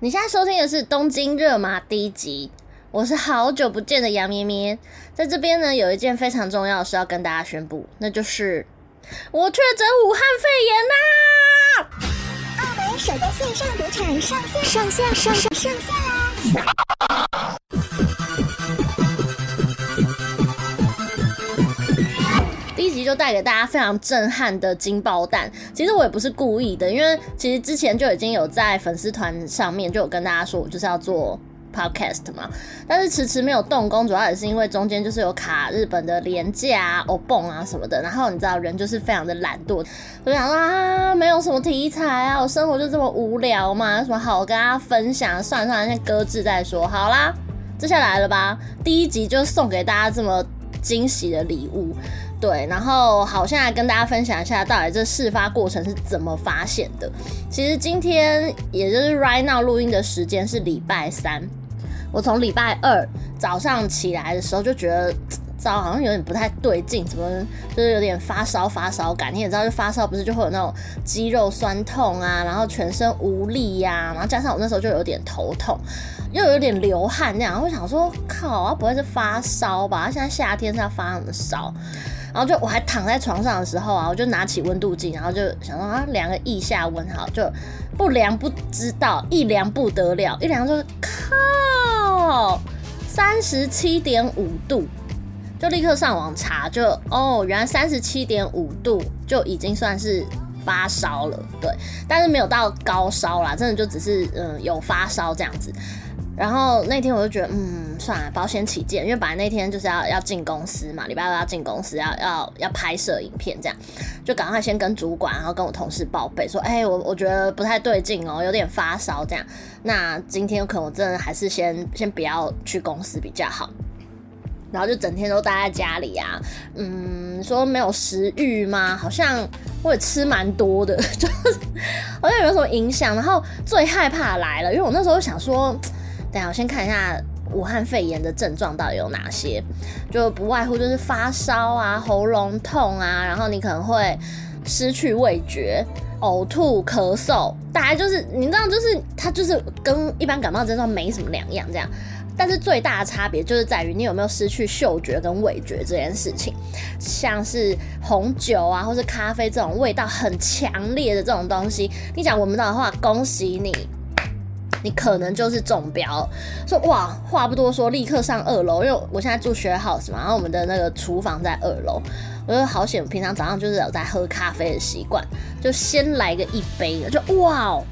你现在收听的是《东京热吗》第一集，我是好久不见的杨咩咩，在这边呢，有一件非常重要的事要跟大家宣布，那就是我确诊武汉肺炎啦！澳门首家线上赌场上线，上线，上线，上线啦！就带给大家非常震撼的惊爆弹。其实我也不是故意的，因为其实之前就已经有在粉丝团上面就有跟大家说，我就是要做 podcast 嘛。但是迟迟没有动工，主要也是因为中间就是有卡日本的廉价啊、欧蹦啊什么的。然后你知道人就是非常的懒惰，就想说啊，没有什么题材啊，我生活就这么无聊嘛，有什么好跟大家分享？算了算了，先搁置再说。好啦，接下来了吧，第一集就送给大家这么惊喜的礼物。对，然后好，现在跟大家分享一下，到底这事发过程是怎么发现的。其实今天也就是 right now 录音的时间是礼拜三，我从礼拜二早上起来的时候就觉得，糟，好像有点不太对劲，怎么就是有点发烧发烧感。你也知道，就发烧不是就会有那种肌肉酸痛啊，然后全身无力呀、啊，然后加上我那时候就有点头痛，又有点流汗那样，我想说，靠，啊不会是发烧吧？现在夏天是要发什么烧？然后就我还躺在床上的时候啊，我就拿起温度计，然后就想说啊，量个腋下温，好，就不量不知道，一量不得了，一量就靠三十七点五度，就立刻上网查，就哦，原来三十七点五度就已经算是发烧了，对，但是没有到高烧啦，真的就只是嗯有发烧这样子。然后那天我就觉得，嗯，算了，保险起见，因为本来那天就是要要进公司嘛，礼拜二要进公司，要要要拍摄影片，这样就赶快先跟主管，然后跟我同事报备说，哎、我我觉得不太对劲哦，有点发烧这样。那今天可能我真的还是先先不要去公司比较好。然后就整天都待在家里啊，嗯，说没有食欲吗？好像我也吃蛮多的，就好像有没有什么影响。然后最害怕来了，因为我那时候想说。等下，我先看一下武汉肺炎的症状到底有哪些，就不外乎就是发烧啊、喉咙痛啊，然后你可能会失去味觉、呕吐、咳嗽，大概就是你知道，就是它就是跟一般感冒症状没什么两样这样，但是最大的差别就是在于你有没有失去嗅觉跟味觉这件事情，像是红酒啊或是咖啡这种味道很强烈的这种东西，你讲闻不到的话，恭喜你。你可能就是中标，说哇，话不多说，立刻上二楼，因为我现在住学 house 嘛，然后我们的那个厨房在二楼，我就好险，平常早上就是有在喝咖啡的习惯，就先来个一杯，就哇哦，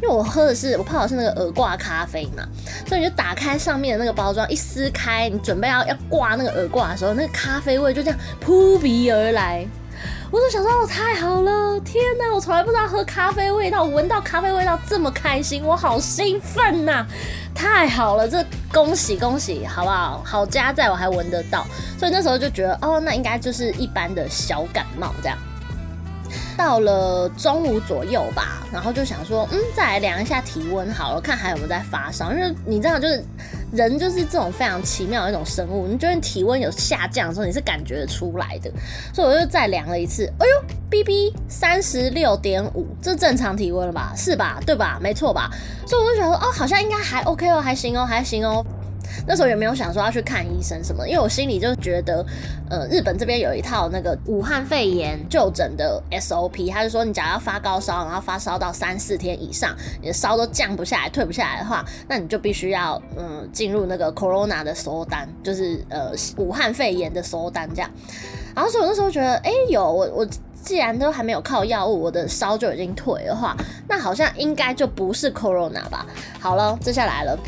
因为我喝的是我泡的是那个耳挂咖啡嘛，所以你就打开上面的那个包装，一撕开，你准备要要挂那个耳挂的时候，那个咖啡味就这样扑鼻而来。我就想说，哦，太好了！天哪，我从来不知道喝咖啡味道，闻到咖啡味道这么开心，我好兴奋呐！太好了，这恭喜恭喜，好不好？好家在我还闻得到，所以那时候就觉得，哦，那应该就是一般的小感冒这样。到了中午左右吧，然后就想说，嗯，再来量一下体温好了，看还有没有在发烧。因为你知道，就是人就是这种非常奇妙的一种生物，你觉得体温有下降的时候，你是感觉得出来的。所以我就再量了一次，哎呦，BB 三十六点五，这正常体温了吧？是吧？对吧？没错吧？所以我就觉得，哦，好像应该还 OK 哦，还行哦，还行哦。那时候也没有想说要去看医生什么，因为我心里就觉得，呃，日本这边有一套那个武汉肺炎就诊的 SOP，他就说你假如要发高烧，然后发烧到三四天以上，你的烧都降不下来、退不下来的话，那你就必须要嗯进入那个 Corona 的收单，就是呃武汉肺炎的收单这样。然后所以我那时候觉得，哎、有我我既然都还没有靠药物，我的烧就已经退的话，那好像应该就不是 Corona 吧？好了，接下来了。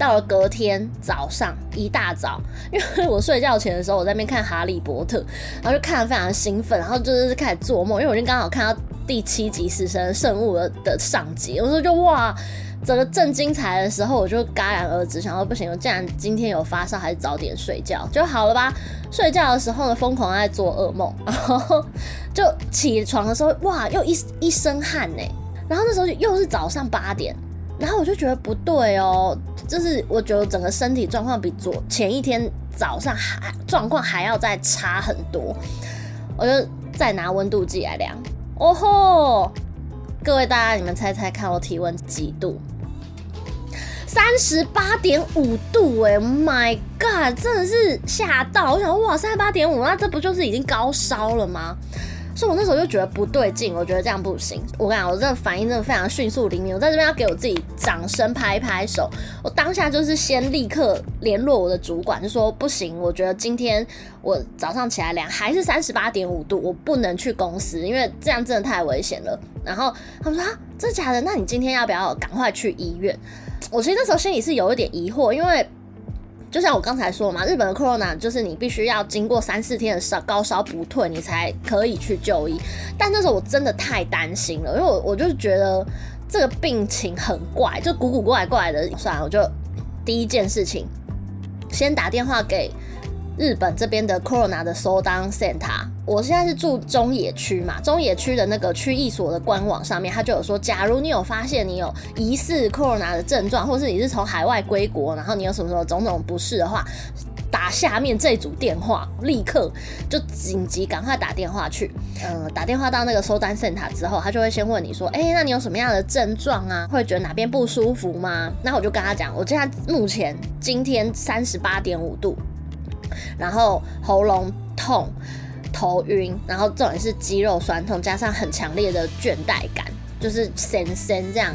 到了隔天早上一大早，因为我睡觉前的时候，我在那边看《哈利波特》，然后就看得非常兴奋，然后就是开始做梦，因为我就刚好看到第七集死神圣物的的上集，我说就哇，整个正精彩的时候，我就戛然而止，想说不行，我既然今天有发烧，还是早点睡觉就好了吧。睡觉的时候呢，疯狂在做噩梦，然后就起床的时候，哇，又一一身汗呢，然后那时候又是早上八点。然后我就觉得不对哦，就是我觉得整个身体状况比昨前一天早上还状况还要再差很多，我就再拿温度计来量，哦吼！各位大家，你们猜猜看我体温几度？三十八点五度哎，My God，真的是吓到！我想哇，三十八点五，那这不就是已经高烧了吗？所以我那时候就觉得不对劲，我觉得这样不行。我跟你讲，我这个反应真的非常迅速灵敏。我在这边要给我自己掌声拍拍手。我当下就是先立刻联络我的主管，就说不行，我觉得今天我早上起来量还是三十八点五度，我不能去公司，因为这样真的太危险了。然后他们说啊，真假的？那你今天要不要赶快去医院？我其实那时候心里是有一点疑惑，因为。就像我刚才说嘛，日本的 corona 就是你必须要经过三四天的烧高烧不退，你才可以去就医。但那时候我真的太担心了，因为我我就觉得这个病情很怪，就古古怪怪的。算了，我就第一件事情先打电话给。日本这边的 Corona 的收当 Center，我现在是住中野区嘛，中野区的那个区役所的官网上面，他就有说，假如你有发现你有疑似 Corona 的症状，或是你是从海外归国，然后你有什么什么种种不适的话，打下面这组电话，立刻就紧急赶快打电话去，嗯，打电话到那个收单 Center 之后，他就会先问你说，哎、那你有什么样的症状啊？会觉得哪边不舒服吗？那我就跟他讲，我现在目前今天三十八点五度。然后喉咙痛、头晕，然后重点是肌肉酸痛，加上很强烈的倦怠感，就是神神这样。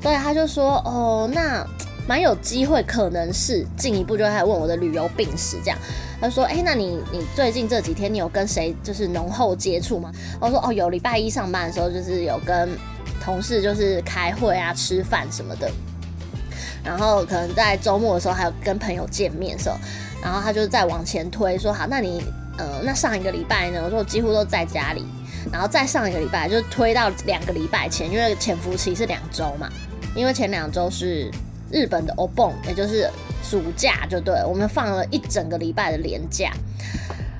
所以他就说：“哦，那蛮有机会，可能是进一步就开始问我的旅游病史这样。”他说：“哎，那你你最近这几天你有跟谁就是浓厚接触吗？”我说：“哦，有礼拜一上班的时候就是有跟同事就是开会啊、吃饭什么的，然后可能在周末的时候还有跟朋友见面的时候。”然后他就再往前推，说好，那你，呃，那上一个礼拜呢？我说我几乎都在家里，然后再上一个礼拜就推到两个礼拜前，因为潜伏期是两周嘛，因为前两周是日本的お盆，也就是暑假，就对，我们放了一整个礼拜的年假。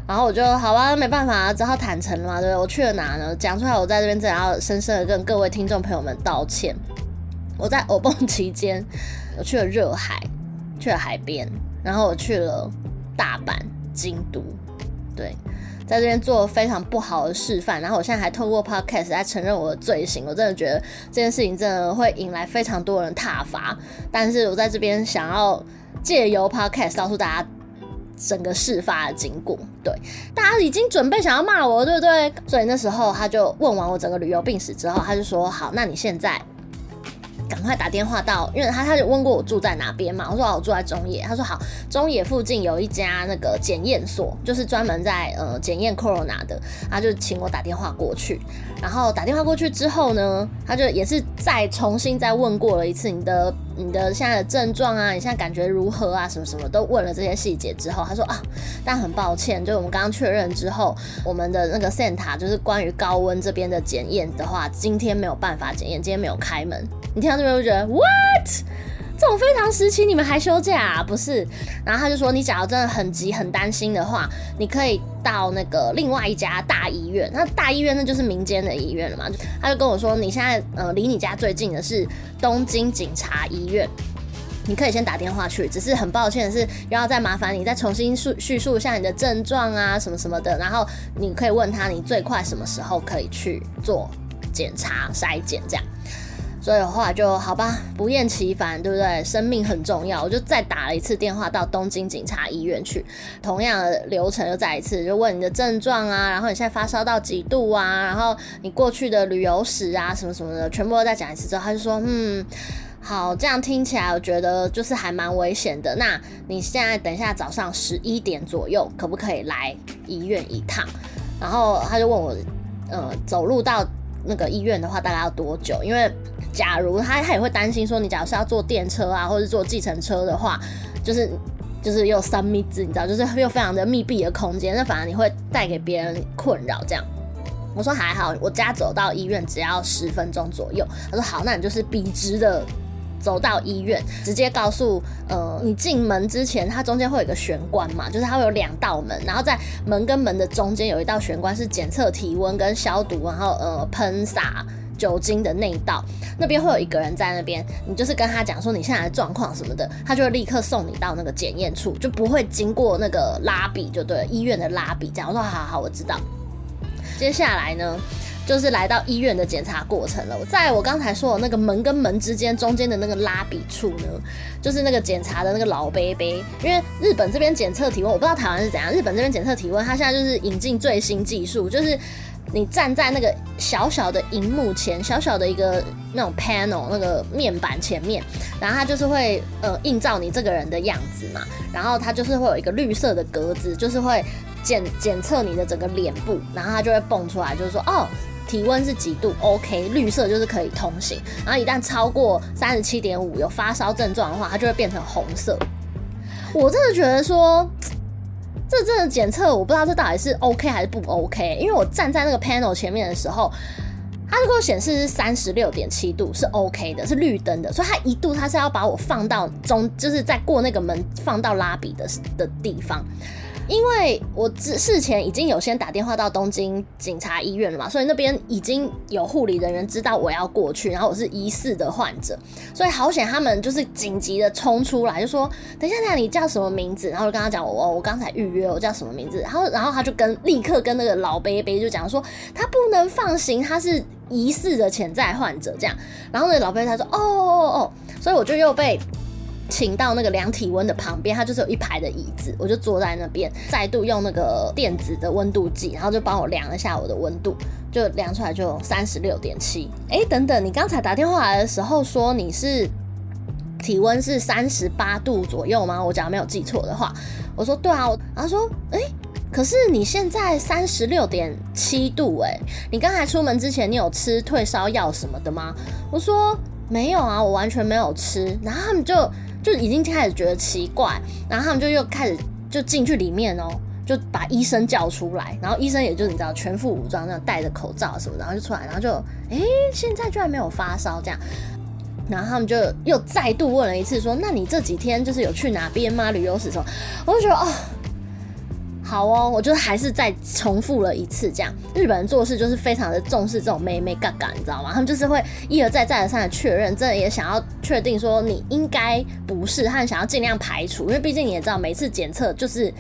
然后我就好吧，没办法，只好坦诚了嘛，对？我去了哪呢？讲出来，我在这边真的要深深的跟各位听众朋友们道歉。我在お盆期间，我去了热海，去了海边。然后我去了大阪、京都，对，在这边做了非常不好的示范。然后我现在还透过 podcast 来承认我的罪行。我真的觉得这件事情真的会引来非常多人挞伐。但是我在这边想要借由 podcast 告诉大家整个事发的经过。对，大家已经准备想要骂我，对不对？所以那时候他就问完我整个旅游病史之后，他就说：“好，那你现在。”赶快打电话到，因为他他就问过我住在哪边嘛，我说我住在中野，他说好，中野附近有一家那个检验所，就是专门在呃检验 corona 的，他就请我打电话过去，然后打电话过去之后呢，他就也是再重新再问过了一次你的你的现在的症状啊，你现在感觉如何啊，什么什么都问了这些细节之后，他说啊，但很抱歉，就我们刚刚确认之后，我们的那个 senta 就是关于高温这边的检验的话，今天没有办法检验，今天没有开门，你听到。这边就觉得 what 这种非常时期你们还休假啊？不是？然后他就说，你假如真的很急很担心的话，你可以到那个另外一家大医院。那大医院那就是民间的医院了嘛？他就跟我说，你现在呃离你家最近的是东京警察医院，你可以先打电话去。只是很抱歉的是，又要再麻烦你再重新叙叙述一下你的症状啊什么什么的。然后你可以问他，你最快什么时候可以去做检查筛检这样。所以的话就好吧，不厌其烦，对不对？生命很重要，我就再打了一次电话到东京警察医院去，同样的流程又再一次，就问你的症状啊，然后你现在发烧到几度啊，然后你过去的旅游史啊，什么什么的，全部都再讲一次之后，他就说，嗯，好，这样听起来我觉得就是还蛮危险的。那你现在等一下早上十一点左右，可不可以来医院一趟？然后他就问我，呃，走路到。那个医院的话大概要多久？因为假如他他也会担心说，你假如是要坐电车啊，或者坐计程车的话，就是就是又三密制，你知道，就是又非常的密闭的空间，那反而你会带给别人困扰。这样，我说还好，我家走到医院只要十分钟左右。他说好，那你就是笔直的。走到医院，直接告诉呃，你进门之前，它中间会有一个玄关嘛，就是它会有两道门，然后在门跟门的中间有一道玄关是检测体温跟消毒，然后呃喷洒酒精的那一道，那边会有一个人在那边，你就是跟他讲说你现在的状况什么的，他就会立刻送你到那个检验处，就不会经过那个拉比，就对了，医院的拉比这样。我说好好，我知道。接下来呢？就是来到医院的检查过程了。在我刚才说的那个门跟门之间中间的那个拉比处呢，就是那个检查的那个老杯杯。因为日本这边检测体温，我不知道台湾是怎样。日本这边检测体温，它现在就是引进最新技术，就是你站在那个小小的荧幕前，小小的一个那种 panel 那个面板前面，然后它就是会呃映照你这个人的样子嘛，然后它就是会有一个绿色的格子，就是会检检测你的整个脸部，然后它就会蹦出来，就是说哦。体温是几度？OK，绿色就是可以通行。然后一旦超过三十七点五，有发烧症状的话，它就会变成红色。我真的觉得说，这真的检测，我不知道这到底是 OK 还是不 OK。因为我站在那个 panel 前面的时候，它就给我显示是三十六点七度，是 OK 的，是绿灯的。所以它一度它是要把我放到中，就是在过那个门放到拉比的的地方。因为我之事前已经有先打电话到东京警察医院了嘛，所以那边已经有护理人员知道我要过去，然后我是疑似的患者，所以好险他们就是紧急的冲出来，就说等一下，等一下你叫什么名字？然后就跟他讲我我刚才预约我叫什么名字，然后然后他就跟立刻跟那个老伯伯就讲说他不能放行，他是疑似的潜在患者这样，然后那个老伯伯他说哦哦哦，所以我就又被。请到那个量体温的旁边，它就是有一排的椅子，我就坐在那边，再度用那个电子的温度计，然后就帮我量了一下我的温度，就量出来就三十六点七。哎，等等，你刚才打电话来的时候说你是体温是三十八度左右吗？我假如没有记错的话，我说对啊，然后说哎，可是你现在三十六点七度，哎，你刚才出门之前你有吃退烧药什么的吗？我说没有啊，我完全没有吃，然后他们就。就已经开始觉得奇怪，然后他们就又开始就进去里面哦，就把医生叫出来，然后医生也就你知道全副武装那样戴着口罩什么，然后就出来，然后就哎，现在居然没有发烧这样，然后他们就又再度问了一次说，那你这几天就是有去哪边吗？旅游史什么？我就觉得哦。好哦，我就是还是再重复了一次，这样日本人做事就是非常的重视这种眉眉角角，你知道吗？他们就是会一而再再而三的确认，真的也想要确定说你应该不是，他们想要尽量排除，因为毕竟你也知道，每次检测就是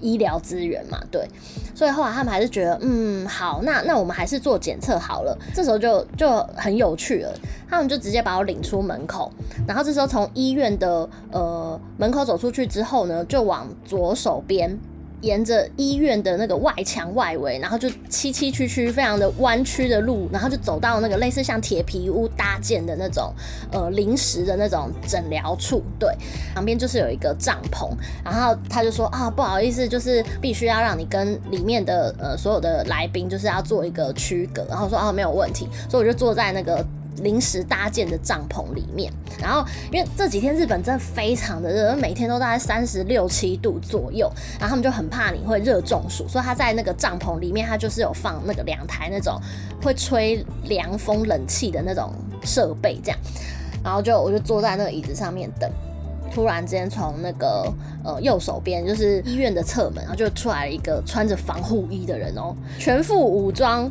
医疗资源嘛，对。所以后来他们还是觉得，嗯，好，那那我们还是做检测好了。这时候就就很有趣了，他们就直接把我领出门口，然后这时候从医院的呃门口走出去之后呢，就往左手边。沿着医院的那个外墙外围，然后就崎崎岖岖、非常的弯曲的路，然后就走到那个类似像铁皮屋搭建的那种呃临时的那种诊疗处，对，旁边就是有一个帐篷，然后他就说啊，不好意思，就是必须要让你跟里面的呃所有的来宾就是要做一个区隔，然后说啊没有问题，所以我就坐在那个。临时搭建的帐篷里面，然后因为这几天日本真的非常的热，每天都大概三十六七度左右，然后他们就很怕你会热中暑，所以他在那个帐篷里面，他就是有放那个两台那种会吹凉风冷气的那种设备，这样，然后就我就坐在那个椅子上面等，突然之间从那个呃右手边就是医院的侧门，然后就出来了一个穿着防护衣的人哦，全副武装。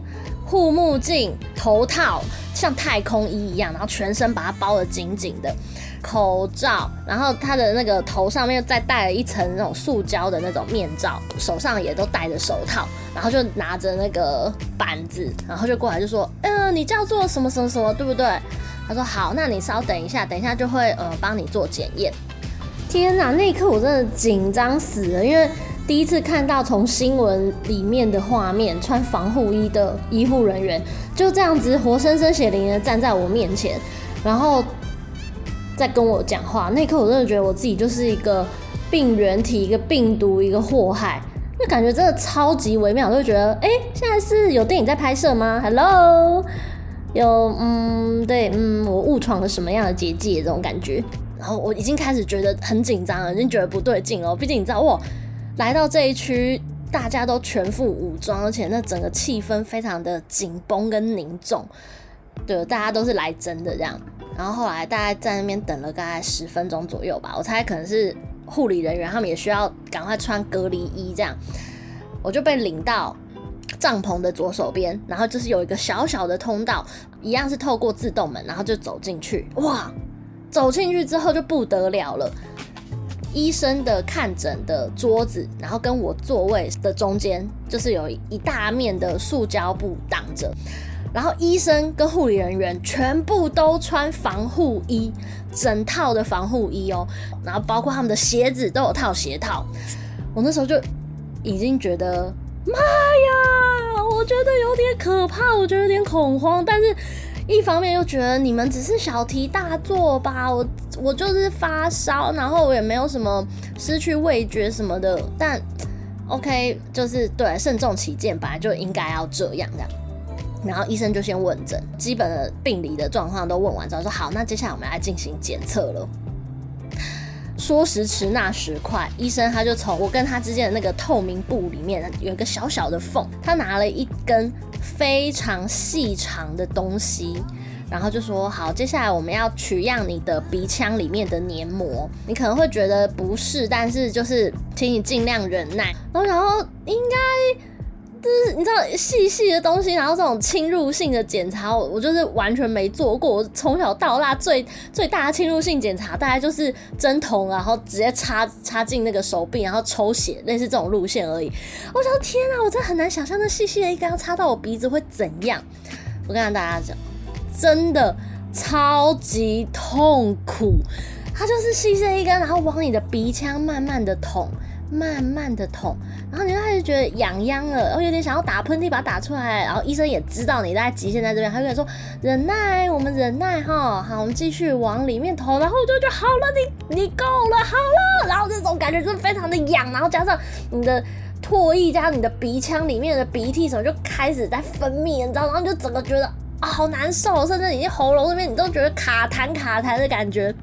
护目镜、头套，像太空衣一样，然后全身把它包得紧紧的，口罩，然后他的那个头上面再戴了一层那种塑胶的那种面罩，手上也都戴着手套，然后就拿着那个板子，然后就过来就说：“嗯、呃，你叫做什么什么什么，对不对？”他说：“好，那你稍等一下，等一下就会呃帮你做检验。”天哪，那一刻我真的紧张死了，因为。第一次看到从新闻里面的画面，穿防护衣的医护人员就这样子活生生血淋淋的站在我面前，然后再跟我讲话。那一刻我真的觉得我自己就是一个病原体，一个病毒，一个祸害。那感觉真的超级微妙，我就觉得，哎、现在是有电影在拍摄吗？Hello，有，嗯，对，嗯，我误闯了什么样的结界？这种感觉。然后我已经开始觉得很紧张了，已经觉得不对劲了。毕竟你知道我。来到这一区，大家都全副武装，而且那整个气氛非常的紧绷跟凝重，对，大家都是来真的这样。然后后来大概在那边等了大概十分钟左右吧，我猜可能是护理人员他们也需要赶快穿隔离衣这样，我就被领到帐篷的左手边，然后就是有一个小小的通道，一样是透过自动门，然后就走进去。哇，走进去之后就不得了了。医生的看诊的桌子，然后跟我座位的中间，就是有一大面的塑胶布挡着，然后医生跟护理人员全部都穿防护衣，整套的防护衣哦，然后包括他们的鞋子都有套鞋套。我那时候就已经觉得，妈呀，我觉得有点可怕，我觉得有点恐慌，但是一方面又觉得你们只是小题大做吧，我我就是发烧，然后我也没有什么失去味觉什么的，但 OK，就是对，慎重起见，本来就应该要这样这样。然后医生就先问诊，基本的病理的状况都问完之后，说好，那接下来我们来进行检测了。说时迟，那时快，医生他就从我跟他之间的那个透明布里面有一个小小的缝，他拿了一根非常细长的东西，然后就说好，接下来我们要取样你的鼻腔里面的黏膜。你可能会觉得不适，但是就是请你尽量忍耐。然后，然后应该。就是你知道细细的东西，然后这种侵入性的检查，我我就是完全没做过。我从小到大最最大的侵入性检查，大概就是针筒，然后直接插插进那个手臂，然后抽血，类似这种路线而已。我想天啊，我真的很难想象那细细的一根插到我鼻子会怎样。我跟大家讲，真的超级痛苦。它就是细细的一根，然后往你的鼻腔慢慢的捅。慢慢的捅，然后你就开始觉得痒痒了，然后有点想要打喷嚏，把它打出来。然后医生也知道你大概极限在这边，他就跟你说忍耐，我们忍耐哈，好，我们继续往里面捅。然后我就觉得好了，你你够了，好了。然后这种感觉就是非常的痒，然后加上你的唾液加你的鼻腔里面的鼻涕什么就开始在分泌，你知道，然后就整个觉得啊好难受，甚至你喉咙这边你都觉得卡痰卡痰的感觉。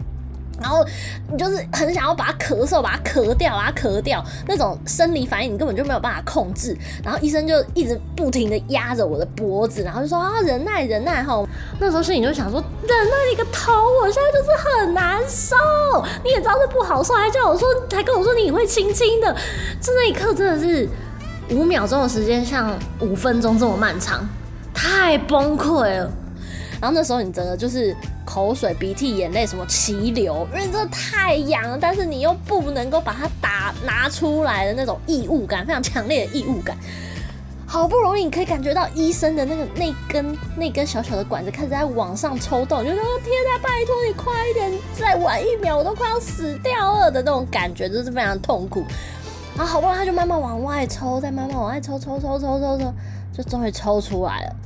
然后你就是很想要把它咳嗽，把它咳掉，把它咳掉，那种生理反应你根本就没有办法控制。然后医生就一直不停的压着我的脖子，然后就说啊忍耐忍耐哈。那时候心里就想说忍耐你个头，我现在就是很难受，你也知道是不好受，还叫我说，还跟我说你会轻轻的，就那一刻真的是五秒钟的时间像五分钟这么漫长，太崩溃了。然后那时候你真的就是口水、鼻涕、眼泪什么齐流，因为真的太痒了，但是你又不能够把它打拿出来的那种异物感，非常强烈的异物感。好不容易你可以感觉到医生的那个那根那根小小的管子开始在往上抽动，就说天哪，拜托你快一点，再晚一秒我都快要死掉了的那种感觉，就是非常痛苦。然后好不容易他就慢慢往外抽，再慢慢往外抽，抽抽抽抽抽，就终于抽出来了。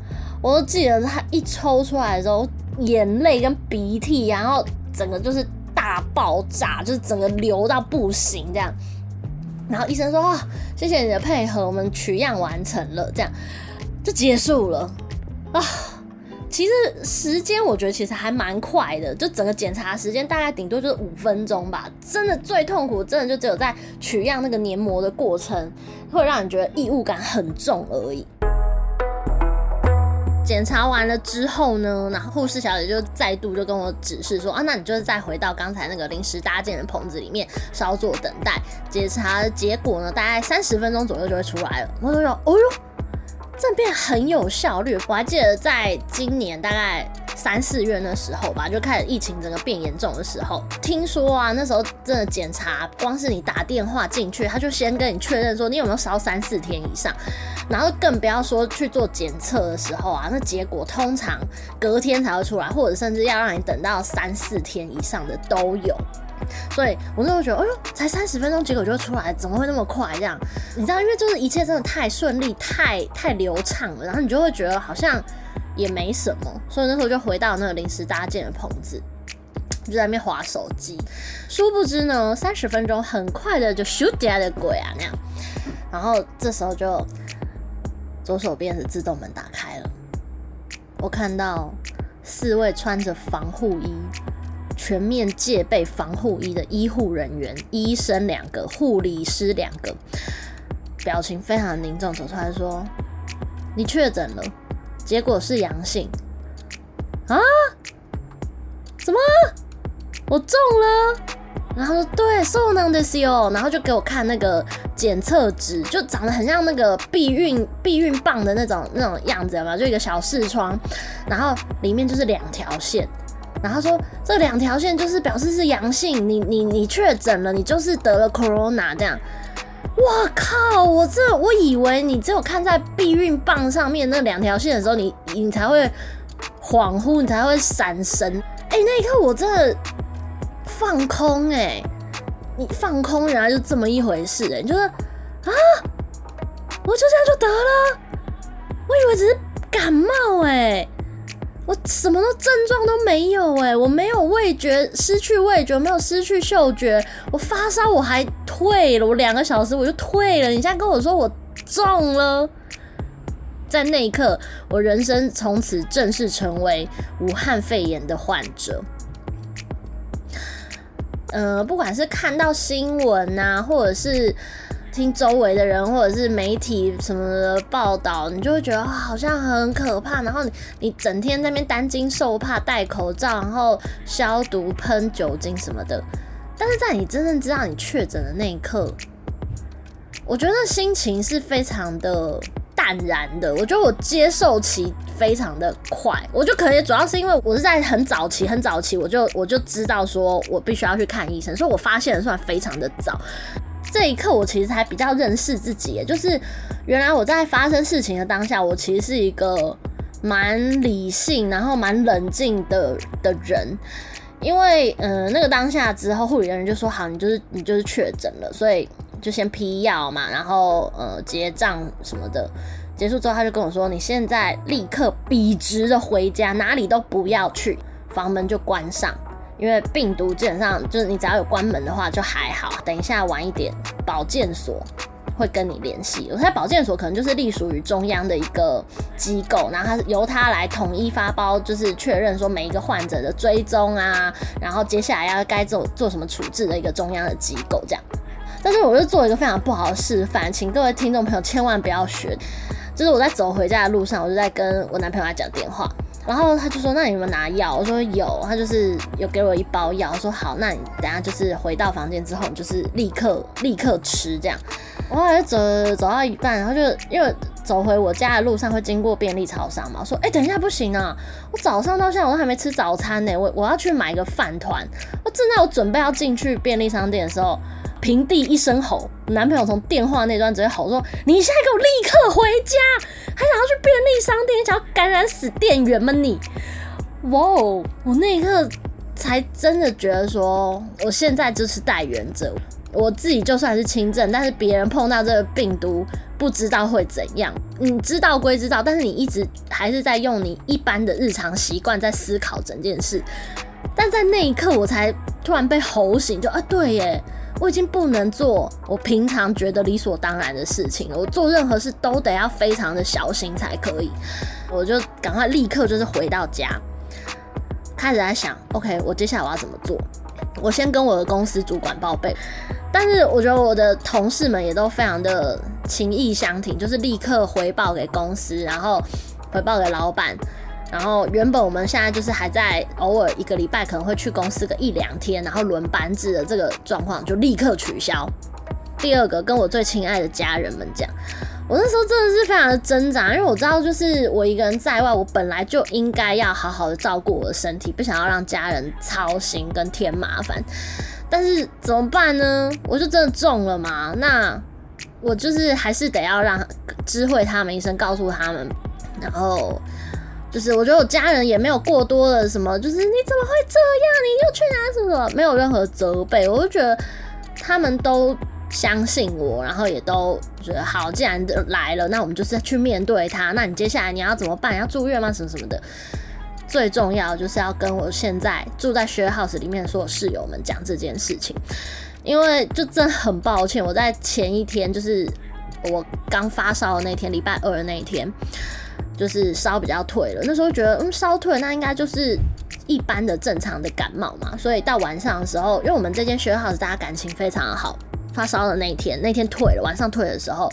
我都记得他一抽出来的时候，眼泪跟鼻涕，然后整个就是大爆炸，就是整个流到不行这样。然后医生说：“啊，谢谢你的配合，我们取样完成了，这样就结束了。”啊，其实时间我觉得其实还蛮快的，就整个检查时间大概顶多就是五分钟吧。真的最痛苦，真的就只有在取样那个黏膜的过程，会让你觉得异物感很重而已。检查完了之后呢，然后护士小姐就再度就跟我指示说啊，那你就是再回到刚才那个临时搭建的棚子里面稍作等待，检查结果呢，大概三十分钟左右就会出来了。我就说，哦哟，这变很有效率。我还记得在今年大概。三四月那时候吧，就开始疫情整个变严重的时候，听说啊，那时候真的检查，光是你打电话进去，他就先跟你确认说你有没有烧三四天以上，然后更不要说去做检测的时候啊，那结果通常隔天才会出来，或者甚至要让你等到三四天以上的都有。所以我那时候觉得，哎呦，才三十分钟，结果就出来，怎么会那么快？这样，你知道，因为就是一切真的太顺利，太太流畅了，然后你就会觉得好像。也没什么，所以那时候就回到那个临时搭建的棚子，就在那边划手机。殊不知呢，三十分钟很快的就咻掉的鬼啊那样。然后这时候就左手边的自动门打开了，我看到四位穿着防护衣、全面戒备防护衣的医护人员，医生两个，护理师两个，表情非常的凝重，走出来说：“你确诊了。”结果是阳性啊？什么？我中了？然后说对，そうなんですよ。然后就给我看那个检测纸，就长得很像那个避孕避孕棒的那种那种样子嘛，就一个小视窗，然后里面就是两条线， 然后说这两条线就是表示是阳性，你你你确诊了，你就是得了 corona 这样。我靠！我这我以为你只有看在避孕棒上面那两条线的时候，你你才会恍惚，你才会闪神。哎、那一刻我真的放空哎、你放空原来就这么一回事哎、就是啊，我就这样就得了，我以为只是感冒哎、我什么都症状都没有哎、我没有味觉，失去味觉，没有失去嗅觉，我发烧我还退了，我两个小时我就退了。你现在跟我说我中了，在那一刻，我人生从此正式成为武汉肺炎的患者。呃，不管是看到新闻啊，或者是。听周围的人或者是媒体什么的报道，你就会觉得好像很可怕。然后你你整天在那边担惊受怕，戴口罩，然后消毒、喷酒精什么的。但是在你真正知道你确诊的那一刻，我觉得心情是非常的淡然的。我觉得我接受期非常的快。我就可以主要是因为我是在很早期、很早期，我就我就知道说我必须要去看医生，所以我发现的算非常的早。这一刻，我其实还比较认识自己，就是原来我在发生事情的当下，我其实是一个蛮理性，然后蛮冷静的的人。因为，嗯、呃，那个当下之后，护理人员就说：“好，你就是你就是确诊了，所以就先批药嘛，然后呃结账什么的。结束之后，他就跟我说：你现在立刻笔直的回家，哪里都不要去，房门就关上。”因为病毒基本上就是你只要有关门的话就还好，等一下晚一点保健所会跟你联系。我在保健所可能就是隶属于中央的一个机构，然后它是由它来统一发包，就是确认说每一个患者的追踪啊，然后接下来要该做做什么处置的一个中央的机构这样。但是我就做一个非常不好的示范，请各位听众朋友千万不要学。就是我在走回家的路上，我就在跟我男朋友来讲电话。然后他就说：“那你有没有拿药？”我说：“有。”他就是有给我一包药。我说：“好，那你等下就是回到房间之后，你就是立刻立刻吃这样。”我后来走走到一半，然后就因为走回我家的路上会经过便利超商嘛，我说：“哎、等一下不行啊！我早上到现在我都还没吃早餐呢，我我要去买个饭团。”我正在我准备要进去便利商店的时候。平地一声吼，男朋友从电话那端直接吼说：“你现在给我立刻回家！还想要去便利商店，你想要感染死店员吗你？”哇哦！我那一刻才真的觉得说，我现在就是带原者。我自己就算是轻症，但是别人碰到这个病毒，不知道会怎样。你知道归知道，但是你一直还是在用你一般的日常习惯在思考整件事。但在那一刻，我才突然被吼醒，就啊，对耶！我已经不能做我平常觉得理所当然的事情。我做任何事都得要非常的小心才可以。我就赶快立刻就是回到家，开始在想，OK，我接下来我要怎么做？我先跟我的公司主管报备，但是我觉得我的同事们也都非常的情义相挺，就是立刻回报给公司，然后回报给老板。然后原本我们现在就是还在偶尔一个礼拜可能会去公司个一两天，然后轮班制的这个状况就立刻取消。第二个，跟我最亲爱的家人们讲，我那时候真的是非常的挣扎，因为我知道就是我一个人在外，我本来就应该要好好的照顾我的身体，不想要让家人操心跟添麻烦。但是怎么办呢？我就真的中了嘛？那我就是还是得要让知会他们一声，告诉他们，然后。就是我觉得我家人也没有过多的什么，就是你怎么会这样？你又去哪？什么？没有任何责备，我就觉得他们都相信我，然后也都觉得好，既然来了，那我们就是去面对他。那你接下来你要怎么办？要住院吗？什么什么的？最重要就是要跟我现在住在 share house 里面所有室友们讲这件事情，因为就真的很抱歉，我在前一天就是我刚发烧的那天，礼拜二的那一天。就是烧比较退了，那时候觉得嗯，烧退了，那应该就是一般的正常的感冒嘛。所以到晚上的时候，因为我们这间学校是大家感情非常好，发烧的那一天，那天退了，晚上退的时候，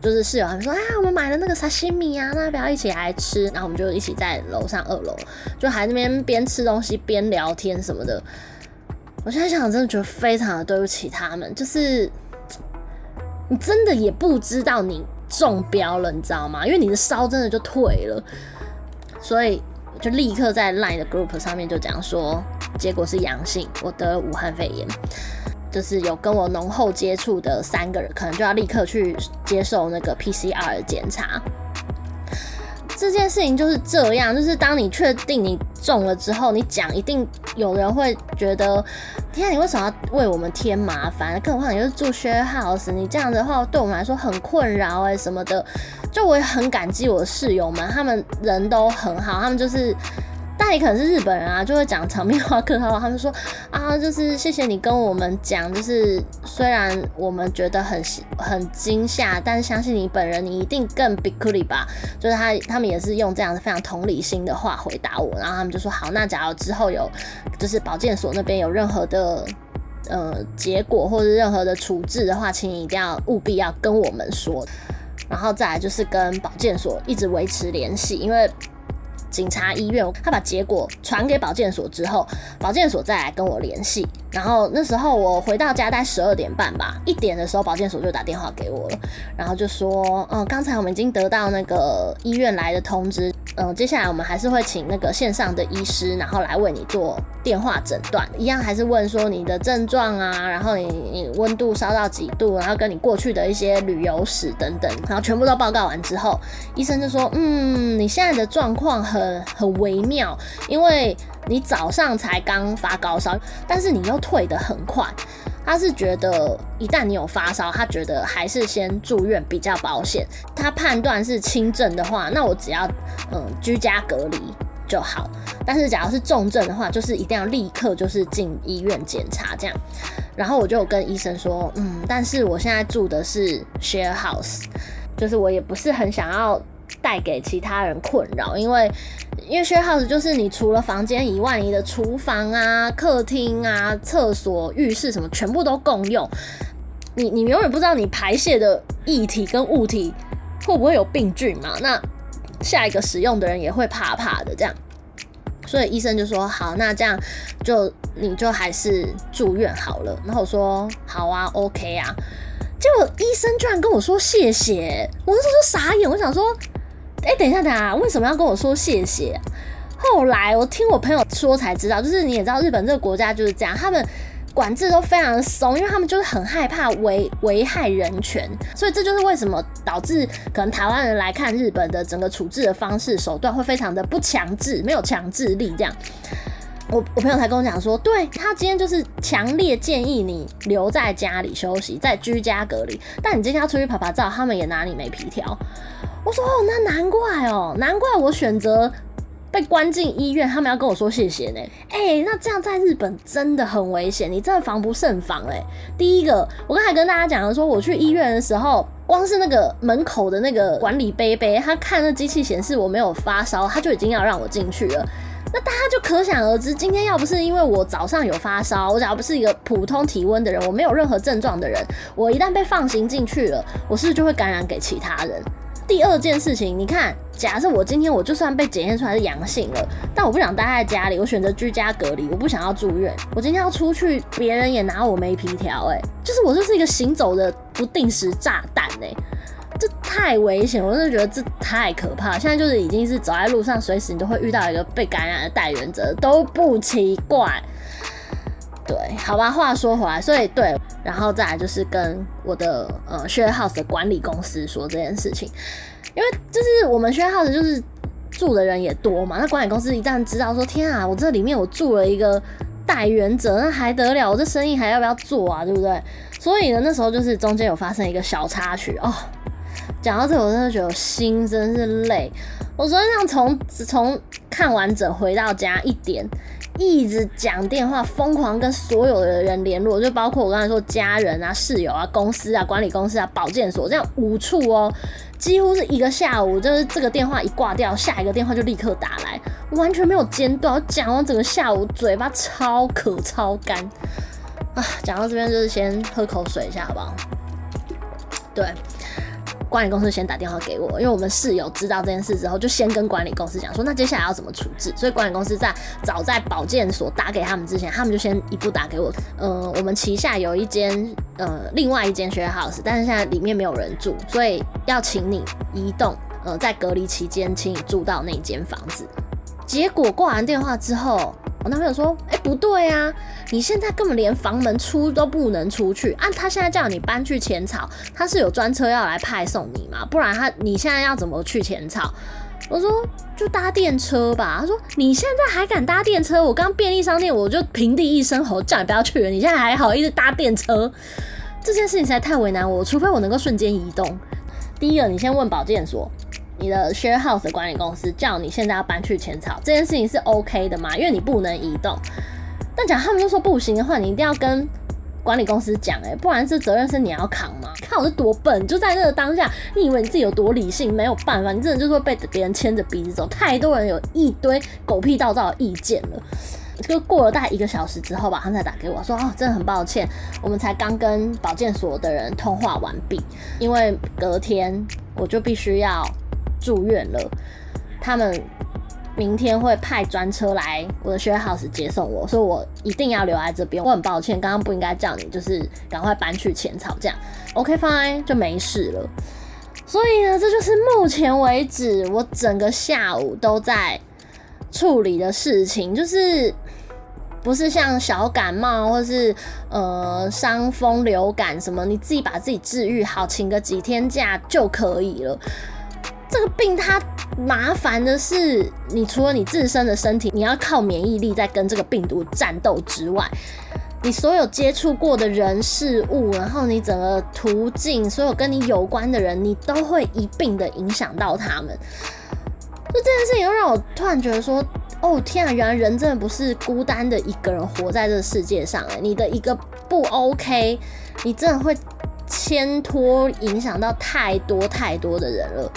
就是室友还说啊，我们买了那个沙西米啊，那不要一起来吃？然后我们就一起在楼上二楼，就还那边边吃东西边聊天什么的。我现在想，真的觉得非常的对不起他们，就是你真的也不知道你。中标了，你知道吗？因为你的烧真的就退了，所以就立刻在 LINE 的 group 上面就讲说，结果是阳性，我得了武汉肺炎。就是有跟我浓厚接触的三个人，可能就要立刻去接受那个 PCR 检查。这件事情就是这样，就是当你确定你中了之后，你讲一定有人会觉得，天啊，你为什么要为我们添麻烦？更何况你又是住 share house，你这样的话对我们来说很困扰哎什么的。就我也很感激我的室友们，他们人都很好，他们就是。但也可能是日本人啊，就会讲场面话、客套话。他们说啊，就是谢谢你跟我们讲，就是虽然我们觉得很很惊吓，但是相信你本人，你一定更びっくり吧。就是他他们也是用这样子非常同理心的话回答我，然后他们就说好，那假如之后有就是保健所那边有任何的呃结果或者任何的处置的话，请你一定要务必要跟我们说。然后再来就是跟保健所一直维持联系，因为。 警察医院，他把结果传给保健所之后，保健所再来跟我联系。然后那时候我回到家大概十二点半吧，一点的时候保健所就打电话给我了，然后就说，嗯，刚才我们已经得到那个医院来的通知，嗯，接下来我们还是会请那个线上的医师，然后来为你做电话诊断，一样还是问说你的症状啊，然后你你温度烧到几度，然后跟你过去的一些旅游史等等，然后全部都报告完之后，医生就说，嗯，你现在的状况很很微妙，因为。你早上才刚发高烧，但是你又退得很快。他是觉得一旦你有发烧，他觉得还是先住院比较保险。他判断是轻症的话，那我只要嗯居家隔离就好。但是假如是重症的话，就是一定要立刻就是进医院检查这样。然后我就跟医生说，嗯，但是我现在住的是 share house，就是我也不是很想要。带给其他人困扰，因为因为 share house 就是你除了房间以外，你的厨房啊、客厅啊、厕所、浴室什么全部都共用，你你永远不知道你排泄的液体跟物体会不会有病菌嘛？那下一个使用的人也会怕怕的这样，所以医生就说好，那这样就你就还是住院好了。然后我说好啊，OK 啊，结果医生居然跟我说谢谢，我那时候就傻眼，我想说。哎、等一下，等一下，为什么要跟我说谢谢？后来我听我朋友说才知道，就是你也知道，日本这个国家就是这样，他们管制都非常松，因为他们就是很害怕危危害人权，所以这就是为什么导致可能台湾人来看日本的整个处置的方式手段会非常的不强制，没有强制力这样。我我朋友才跟我讲说，对，他今天就是强烈建议你留在家里休息，在居家隔离，但你今天要出去拍拍照，他们也拿你没皮条。我说哦，那难怪哦，难怪我选择被关进医院，他们要跟我说谢谢呢。哎、那这样在日本真的很危险，你真的防不胜防哎。第一个，我刚才跟大家讲的说，我去医院的时候，光是那个门口的那个管理杯杯，他看那机器显示我没有发烧，他就已经要让我进去了。那大家就可想而知，今天要不是因为我早上有发烧，我假如不是一个普通体温的人，我没有任何症状的人，我一旦被放行进去了，我是不是就会感染给其他人？第二件事情，你看，假设我今天我就算被检验出来是阳性了，但我不想待在家里，我选择居家隔离，我不想要住院，我今天要出去，别人也拿我没皮条，哎，就是我就是一个行走的不定时炸弹，哎，这太危险，我真的觉得这太可怕。现在就是已经是走在路上，随时你都会遇到一个被感染的带原者，都不奇怪。对，好吧，话说回来，所以对，然后再来就是跟我的呃 share house 的管理公司说这件事情，因为就是我们 share house 就是住的人也多嘛，那管理公司一旦知道说天啊，我这里面我住了一个带原者，那还得了，我这生意还要不要做啊，对不对？所以呢，那时候就是中间有发生一个小插曲哦。讲到这，我真的觉得心真是累。我昨天这样从从看完整回到家一点。一直讲电话，疯狂跟所有的人联络，就包括我刚才说家人啊、室友啊、公司啊、管理公司啊、保健所，这样五处哦，几乎是一个下午，就是这个电话一挂掉，下一个电话就立刻打来，完全没有间断。我讲完整个下午，嘴巴超渴超干啊！讲到这边就是先喝口水一下，好不好？对。管理公司先打电话给我，因为我们室友知道这件事之后，就先跟管理公司讲说，那接下来要怎么处置。所以管理公司在早在保健所打给他们之前，他们就先一步打给我。呃，我们旗下有一间呃另外一间 share house，但是现在里面没有人住，所以要请你移动。呃，在隔离期间，请你住到那间房子。结果挂完电话之后。男朋友说：“哎、不对啊，你现在根本连房门出都不能出去。啊、他现在叫你搬去浅草，他是有专车要来派送你嘛？不然他你现在要怎么去浅草？”我说：“就搭电车吧。”他说：“你现在还敢搭电车？我刚便利商店我就平地一声吼叫你不要去了，你现在还好意思搭电车？这件事情实在太为难我，除非我能够瞬间移动。第一个，你先问保健所。”你的 share house 的管理公司叫你现在要搬去浅草，这件事情是 OK 的吗？因为你不能移动。但假如他们都说不行的话，你一定要跟管理公司讲，哎，不然这责任是你要扛吗？看我是多笨，就在那个当下，你以为你自己有多理性？没有办法，你真的就是会被别人牵着鼻子走。太多人有一堆狗屁道道的意见了。就过了大概一个小时之后吧，他们才打给我说，哦，真的很抱歉，我们才刚跟保健所的人通话完毕，因为隔天我就必须要。住院了，他们明天会派专车来我的 share house 接送我，所以我一定要留在这边。我很抱歉，刚刚不应该叫你，就是赶快搬去浅草这样。OK fine，就没事了。所以呢，这就是目前为止我整个下午都在处理的事情，就是不是像小感冒或是呃伤风流感什么，你自己把自己治愈好，请个几天假就可以了。这个病它麻烦的是，你除了你自身的身体，你要靠免疫力在跟这个病毒战斗之外，你所有接触过的人事物，然后你整个途径，所有跟你有关的人，你都会一并的影响到他们。就这件事情又让我突然觉得说，哦天啊，原来人真的不是孤单的一个人活在这个世界上，哎，你的一个不 OK，你真的会牵拖影响到太多太多的人了。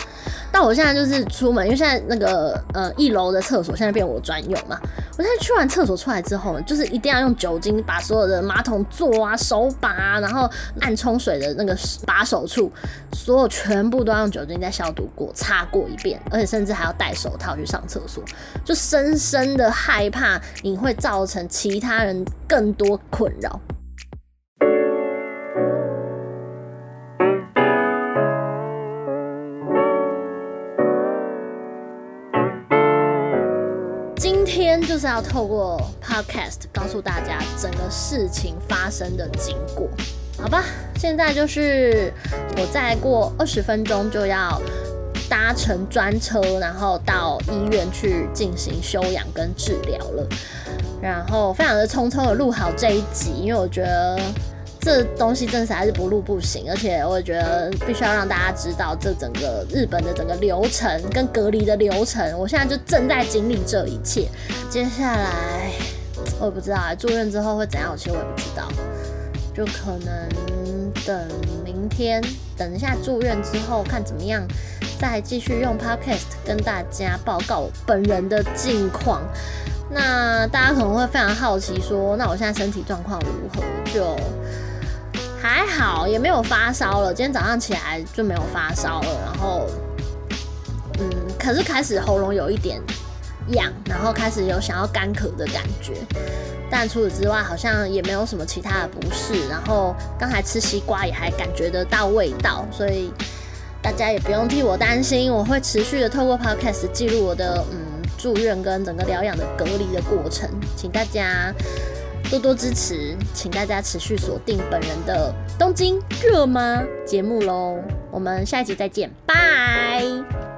但我现在就是出门，因为现在那个呃一楼的厕所现在变我专用嘛。我现在去完厕所出来之后呢，就是一定要用酒精把所有的马桶座啊、手把啊，然后按冲水的那个把手处，所有全部都要用酒精再消毒过、擦过一遍，而且甚至还要戴手套去上厕所，就深深的害怕你会造成其他人更多困扰。是要透过 podcast 告诉大家整个事情发生的经过，好吧？现在就是我再过二十分钟就要搭乘专车，然后到医院去进行休养跟治疗了。然后非常的匆匆的录好这一集，因为我觉得。这东西真的还是不录不行，而且我觉得必须要让大家知道这整个日本的整个流程跟隔离的流程。我现在就正在经历这一切，接下来我也不知道住院之后会怎样，其实我也不知道，就可能等明天，等一下住院之后看怎么样，再继续用 podcast 跟大家报告本人的近况。那大家可能会非常好奇说，那我现在身体状况如何？就。还好，也没有发烧了。今天早上起来就没有发烧了，然后，嗯，可是开始喉咙有一点痒，然后开始有想要干咳的感觉。但除此之外，好像也没有什么其他的不适。然后刚才吃西瓜也还感觉得到味道，所以大家也不用替我担心。我会持续的透过 Podcast 记录我的嗯住院跟整个疗养的隔离的过程，请大家。多多支持，请大家持续锁定本人的东京热吗节目喽！我们下一集再见，拜。